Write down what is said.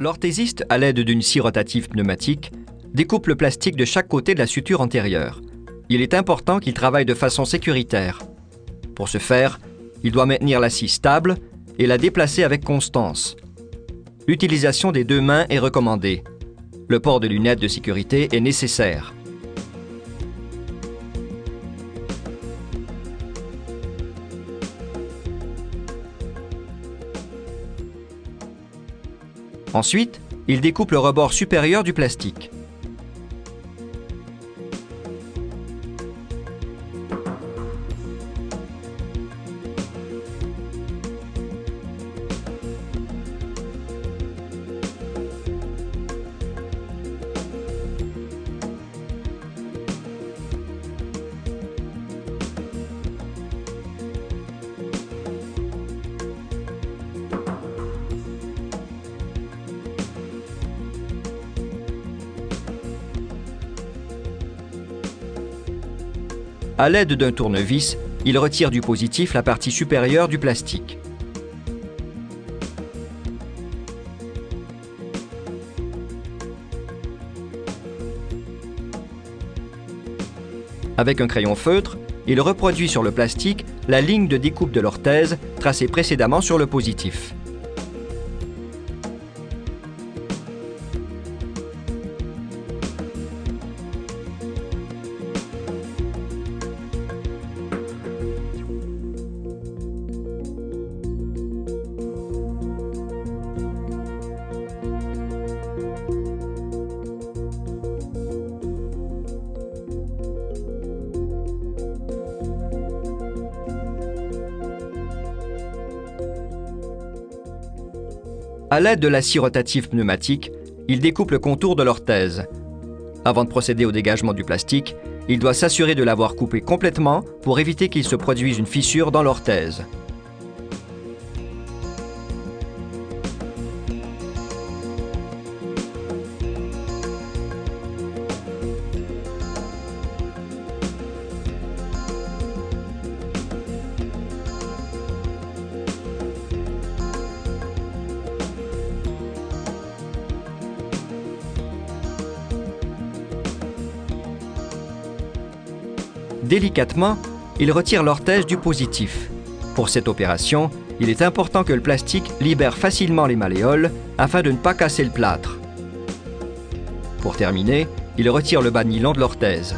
L'orthésiste, à l'aide d'une scie rotative pneumatique, découpe le plastique de chaque côté de la suture antérieure. Il est important qu'il travaille de façon sécuritaire. Pour ce faire, il doit maintenir la scie stable et la déplacer avec constance. L'utilisation des deux mains est recommandée. Le port de lunettes de sécurité est nécessaire. Ensuite, il découpe le rebord supérieur du plastique. À l'aide d'un tournevis, il retire du positif la partie supérieure du plastique. Avec un crayon feutre, il reproduit sur le plastique la ligne de découpe de l'orthèse tracée précédemment sur le positif. À l'aide de la scie rotative pneumatique, il découpe le contour de l'orthèse. Avant de procéder au dégagement du plastique, il doit s'assurer de l'avoir coupé complètement pour éviter qu'il se produise une fissure dans l'orthèse. Délicatement, il retire l'orthèse du positif. Pour cette opération, il est important que le plastique libère facilement les malléoles afin de ne pas casser le plâtre. Pour terminer, il retire le bas nylon de l'orthèse.